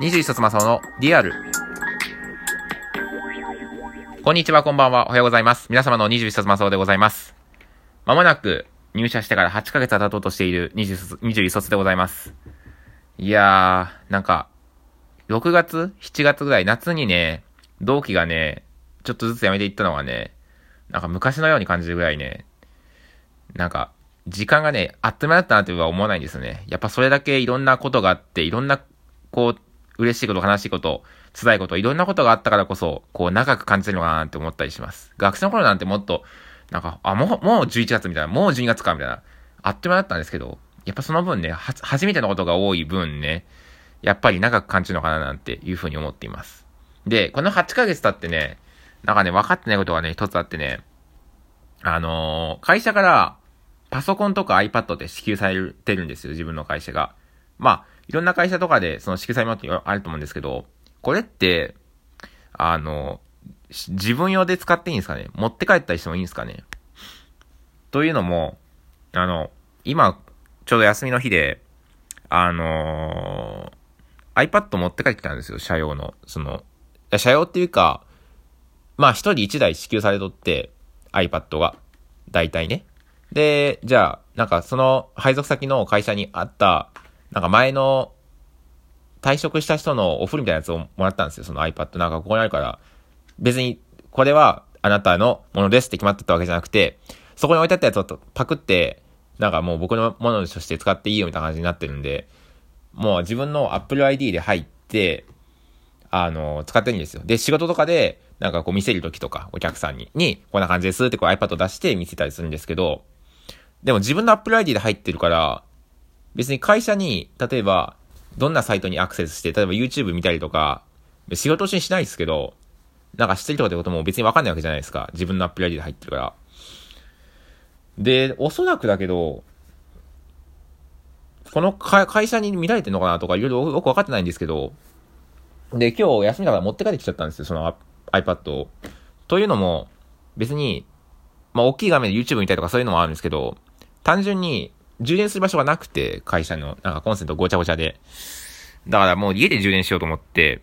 21冊マサオのリアル。こんにちは、こんばんは、おはようございます。皆様の21冊マサオでございます。まもなく入社してから8ヶ月経とうとしている20冊21冊でございます。いやー、なんか、6月 ?7 月ぐらい、夏にね、同期がね、ちょっとずつ辞めていったのがね、なんか昔のように感じるぐらいね、なんか、時間がね、あっという間だったなとは思わないんですよね。やっぱそれだけいろんなことがあって、いろんな、こう、嬉しいこと、悲しいこと、辛いこと、いろんなことがあったからこそ、こう、長く感じてるのかなって思ったりします。学生の頃なんてもっと、なんか、あ、もう、もう11月みたいな、もう12月か、みたいな、あっという間だったんですけど、やっぱその分ね、は、初めてのことが多い分ね、やっぱり長く感じるのかななんていうふうに思っています。で、この8ヶ月経ってね、なんかね、分かってないことがね、一つあってね、あのー会社から、パソコンとか iPad で支給されてるんですよ、自分の会社が。まあ、いろんな会社とかで、その支給されるもあると思うんですけど、これって、あの、自分用で使っていいんですかね？持って帰ったりしてもいいんですかね？というのも、あの、今、ちょうど休みの日で、あのー iPad 持って帰ってきたんですよ、社用の。その、社用っていうか、まあ一人一台支給されとって、iPad が。大体ね。で、じゃあ、なんかその配属先の会社にあった、なんか前の退職した人のおフルみたいなやつをもらったんですよ、その iPad。なんかここにあるから、別にこれはあなたのものですって決まってたわけじゃなくて、そこに置いてあったやつをパクって、なんかもう僕のものとして使っていいよみたいな感じになってるんで、もう自分の Apple ID で入って、あの、使ってるんですよ。で、仕事とかで、なんかこう見せるときとか、お客さんに、に、こんな感じですってこう iPad 出して見せたりするんですけど、でも自分の Apple ID で入ってるから、別に会社に、例えば、どんなサイトにアクセスして、例えば YouTube 見たりとか、仕事中にしないですけど、なんか知ってるとかってことも別にわかんないわけじゃないですか。自分の Apple ID で入ってるから。で、おそらくだけど、この会会社に見られてるのかなとか、いろいろよくわかってないんですけど、で、今日休みだから持って帰ってきちゃったんですよ、その iPad を。というのも、別に、まあ、大きい画面で YouTube 見たりとかそういうのもあるんですけど、単純に、充電する場所がなくて、会社の、なんかコンセントごちゃごちゃで。だからもう家で充電しようと思って、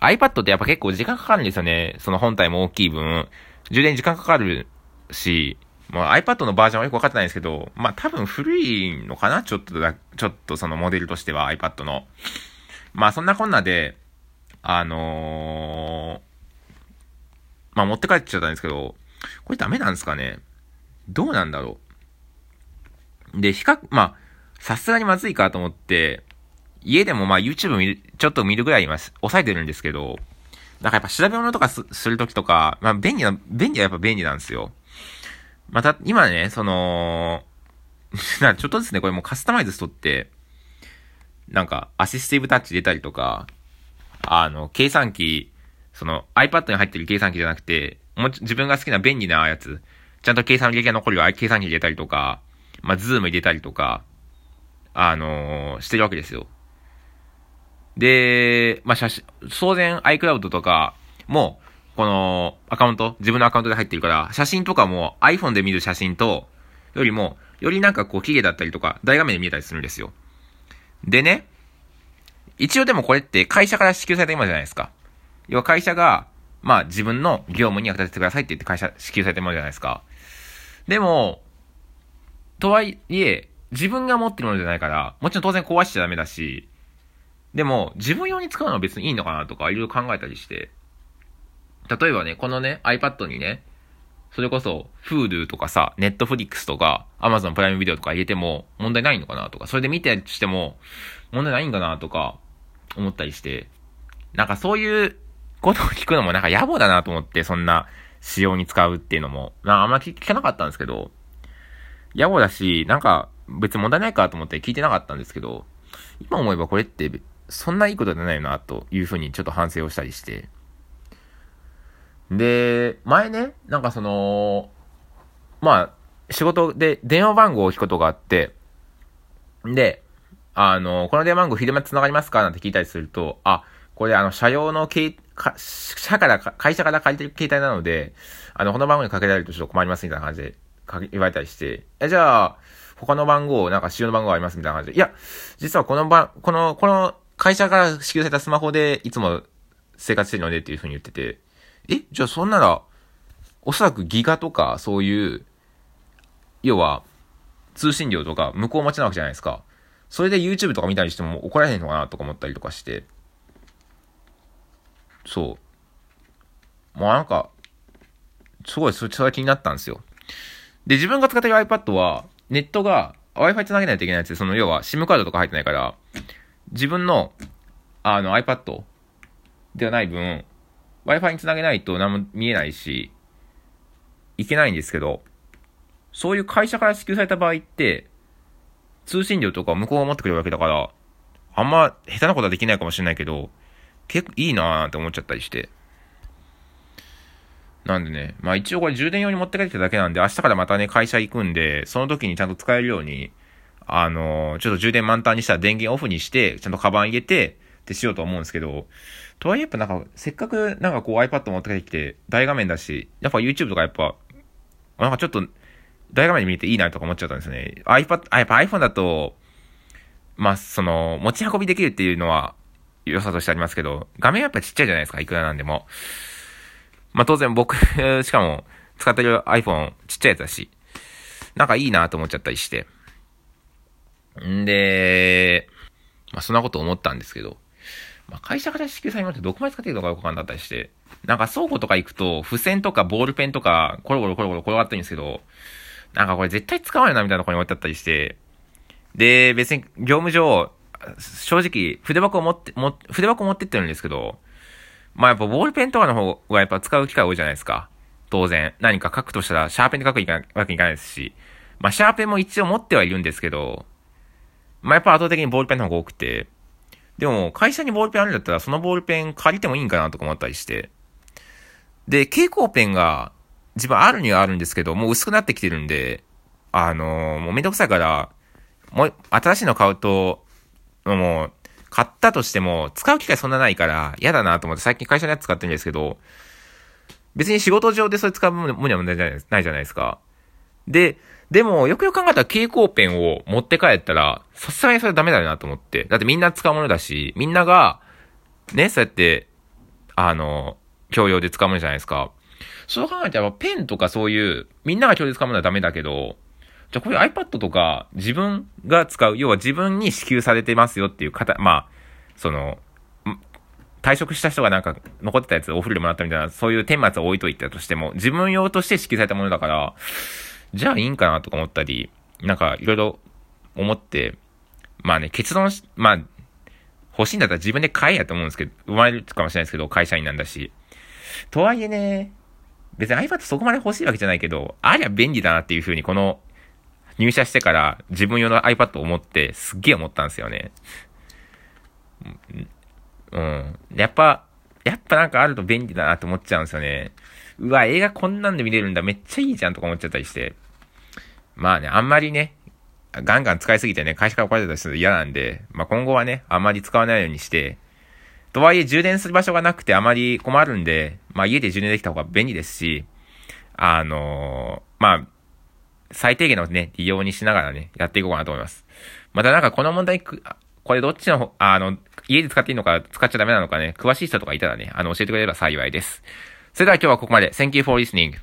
iPad ってやっぱ結構時間かかるんですよね。その本体も大きい分、充電時間かかるし、もう iPad のバージョンはよくわかってないんですけど、まあ多分古いのかな？ちょっとだ、ちょっとそのモデルとしては iPad の。まあそんなこんなで、あのーまあ持って帰っちゃったんですけど、これダメなんですかね？どうなんだろう？で、比較、まあ、さすがにまずいかと思って、家でもまあ YouTube 見る、ちょっと見るぐらい今、抑えてるんですけど、なんかやっぱ調べ物とかすするときとか、まあ便利な、便利はやっぱ便利なんですよ。また、今ね、その、なちょっとずつね、これもうカスタマイズしとって、なんか、アシスティブタッチ出たりとか、あの、計算機、その iPad に入ってる計算機じゃなくて、もう自分が好きな便利なやつ、ちゃんと計算履歴が残るよ計算機入れたりとか、まあ、ズーム入れたりとか、あのーしてるわけですよ。で、まあ、写真、当然 iCloud とかも、このアカウント、自分のアカウントで入ってるから、写真とかも iPhone で見る写真と、よりも、よりなんかこう綺麗だったりとか、大画面で見えたりするんですよ。でね、一応でもこれって会社から支給された今じゃないですか。要は会社が、まあ自分の業務に役立ててくださいって言って会社支給されたものじゃないですか。でも、とはいえ、自分が持ってるものじゃないから、もちろん当然壊しちゃダメだし、でも、自分用に使うのは別にいいのかなとか、いろいろ考えたりして。例えばね、このね、iPad にね、それこそ、Hulu とかさ、Netflix とか、Amazon プライムビデオとか入れても問題ないのかなとか、それで見てしても問題ないんかなとか、思ったりして。なんかそういうことを聞くのもなんか野暮だなと思って、そんな仕様に使うっていうのも。なんかあんま聞かなかったんですけど、野暮だし、なんか別に問題ないかと思って聞いてなかったんですけど、今思えばこれってそんないいことじゃないよなというふうにちょっと反省をしたりして。で、前ね、なんかその、まあ、仕事で電話番号を聞くことがあって、で、あの、この電話番号昼間繋がりますかなんて聞いたりすると、あ、これあの、社用のけか、社からか、会社から借りてる携帯なので、あの、この番号にかけられるとちょっと困りますみたいな感じでか言われたりして、え、じゃあ、他の番号、なんか使用の番号ありますみたいな感じで、いや、実はこの番、この、この会社から支給されたスマホでいつも生活してるのでっていう風に言ってて、えじゃあそんなら、おそらくギガとかそういう、要は、通信料とか向こう待ちなわけじゃないですか。それで YouTube とか見たりしても怒られへんのかなとか思ったりとかして。そう。もうなんか、すごいそれ気になったんですよ。で、自分が使ってる iPad は、ネットが Wi-Fi 繋げないといけないやつで、その要は SIM カードとか入ってないから、自分の、あの iPad ではない分、Wi-Fi に繋げないと何も見えないし、いけないんですけど、そういう会社から支給された場合って、通信料とか向こうが持ってくれるわけだから、あんま下手なことはできないかもしれないけど、結構いいなーって思っちゃったりして。なんでね、まあ一応これ充電用に持って帰ってただけなんで、明日からまたね、会社行くんで、その時にちゃんと使えるように、あのー、ちょっと充電満タンにしたら電源オフにして、ちゃんとカバン入れて、ってしようと思うんですけど、とはいえやっぱなんか、せっかくなんかこう iPad 持って帰ってきて、大画面だし、やっぱ YouTube とかやっぱ、なんかちょっと、大画面で見れていいなとか思っちゃったんですね。iPad、あやっぱ iPhone だと、まあ、その、持ち運びできるっていうのは、良さとしてありますけど、画面やっぱちっちゃいじゃないですか、いくらなんでも。まあ当然僕 しかも使ってる iPhone ちっちゃいやつだし、なんかいいなと思っちゃったりして。んで、まあそんなこと思ったんですけど、まあ会社から支給されまってどこまで使っていいのかよくわかんなかったりして、なんか倉庫とか行くと、付箋とかボールペンとか、コロコロコロコロ転がってるんですけど、なんかこれ絶対使わないなみたいなところに置いてあったりして、で、別に業務上、正直、筆箱を持って、も、筆箱持ってってるんですけど、まあやっぱボールペンとかの方がやっぱ使う機会多いじゃないですか。当然。何か書くとしたら、シャーペンで書くわけにいかないですし。まあシャーペンも一応持ってはいるんですけど、まあやっぱ圧倒的にボールペンの方が多くて。でも、会社にボールペンあるんだったら、そのボールペン借りてもいいんかなとか思ったりして。で、蛍光ペンが、自分あるにはあるんですけど、もう薄くなってきてるんで、あのー、もうめんどくさいから、もう、新しいの買うと、もう、買ったとしても、使う機会そんなないから、嫌だなと思って最近会社のやつ使ってるんですけど、別に仕事上でそれ使うものには問題ないじゃないですか。で、でも、よくよく考えたら蛍光ペンを持って帰ったら、さすがにそれダメだよなと思って。だってみんな使うものだし、みんなが、ね、そうやって、あの、共用で使うものじゃないですか。そう考えたら、ペンとかそういう、みんなが共有で使うものはダメだけど、じゃあこういう iPad とか自分が使う、要は自分に支給されてますよっていう方、まあ、その、退職した人がなんか残ってたやつお風呂でもらったみたいな、そういう顛末を置いといたとしても、自分用として支給されたものだから、じゃあいいんかなとか思ったり、なんかいろいろ思って、まあね、結論し、まあ、欲しいんだったら自分で買えやと思うんですけど、生まれるかもしれないですけど、会社員なんだし。とはいえね、別に iPad そこまで欲しいわけじゃないけど、ありゃ便利だなっていう風にこの入社してから自分用の iPad を持ってすっげえ思ったんですよね。うん。やっぱ、やっぱなんかあると便利だなって思っちゃうんですよね。うわ、映画こんなんで見れるんだ、めっちゃいいじゃんとか思っちゃったりして。まあね、あんまりね、ガンガン使いすぎてね、会社から怒られたりすると嫌なんで、まあ今後はね、あんまり使わないようにして、とはいえ充電する場所がなくてあまり困るんで、まあ家で充電できた方が便利ですし、あのー、まあ、最低限のね、利用にしながらね、やっていこうかなと思います。またなんかこの問題、これどっちの、あの、家で使っていいのか使っちゃダメなのかね、詳しい人とかいたらね、あの、教えてくれれば幸いです。それでは今日はここまで。Thank you for listening.